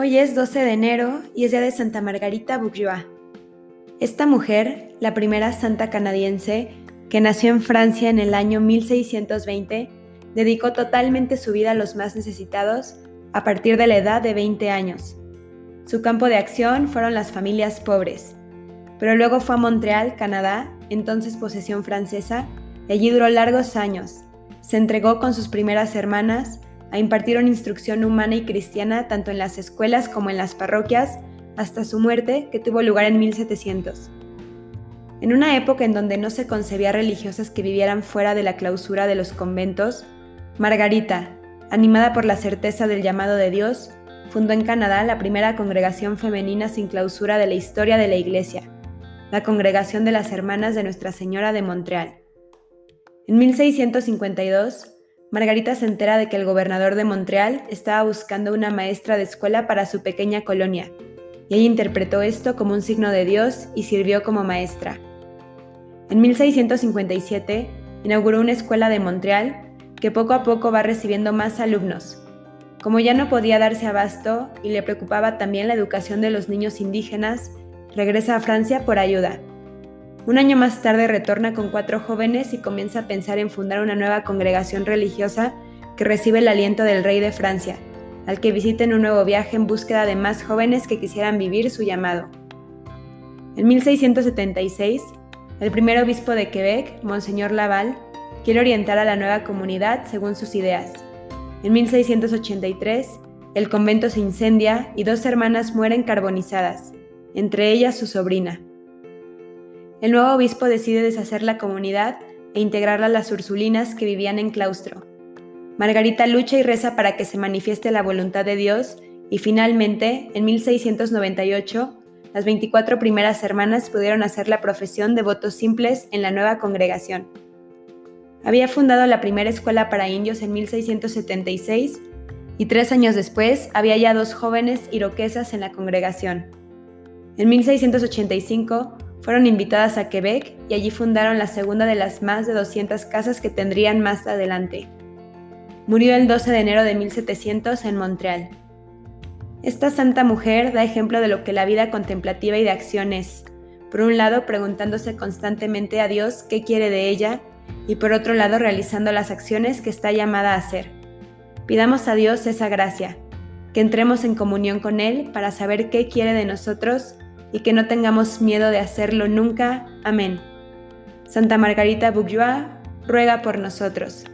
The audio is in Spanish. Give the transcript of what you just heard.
Hoy es 12 de enero y es día de Santa Margarita Bourgeois. Esta mujer, la primera santa canadiense que nació en Francia en el año 1620, dedicó totalmente su vida a los más necesitados a partir de la edad de 20 años. Su campo de acción fueron las familias pobres, pero luego fue a Montreal, Canadá, entonces posesión francesa, y allí duró largos años. Se entregó con sus primeras hermanas a impartir una instrucción humana y cristiana tanto en las escuelas como en las parroquias, hasta su muerte, que tuvo lugar en 1700. En una época en donde no se concebía religiosas que vivieran fuera de la clausura de los conventos, Margarita, animada por la certeza del llamado de Dios, fundó en Canadá la primera congregación femenina sin clausura de la historia de la Iglesia, la Congregación de las Hermanas de Nuestra Señora de Montreal. En 1652, Margarita se entera de que el gobernador de Montreal estaba buscando una maestra de escuela para su pequeña colonia, y ella interpretó esto como un signo de Dios y sirvió como maestra. En 1657 inauguró una escuela de Montreal que poco a poco va recibiendo más alumnos. Como ya no podía darse abasto y le preocupaba también la educación de los niños indígenas, regresa a Francia por ayuda. Un año más tarde retorna con cuatro jóvenes y comienza a pensar en fundar una nueva congregación religiosa que recibe el aliento del rey de Francia, al que visita en un nuevo viaje en búsqueda de más jóvenes que quisieran vivir su llamado. En 1676, el primer obispo de Quebec, Monseñor Laval, quiere orientar a la nueva comunidad según sus ideas. En 1683, el convento se incendia y dos hermanas mueren carbonizadas, entre ellas su sobrina. El nuevo obispo decide deshacer la comunidad e integrarla a las ursulinas que vivían en claustro. Margarita lucha y reza para que se manifieste la voluntad de Dios y finalmente, en 1698, las 24 primeras hermanas pudieron hacer la profesión de votos simples en la nueva congregación. Había fundado la primera escuela para indios en 1676 y tres años después había ya dos jóvenes iroquesas en la congregación. En 1685 fueron invitadas a Quebec y allí fundaron la segunda de las más de 200 casas que tendrían más adelante. Murió el 12 de enero de 1700 en Montreal. Esta santa mujer da ejemplo de lo que la vida contemplativa y de acción es, por un lado preguntándose constantemente a Dios qué quiere de ella y por otro lado realizando las acciones que está llamada a hacer. Pidamos a Dios esa gracia, que entremos en comunión con Él para saber qué quiere de nosotros y que no tengamos miedo de hacerlo nunca. Amén. Santa Margarita Bourgeois, ruega por nosotros.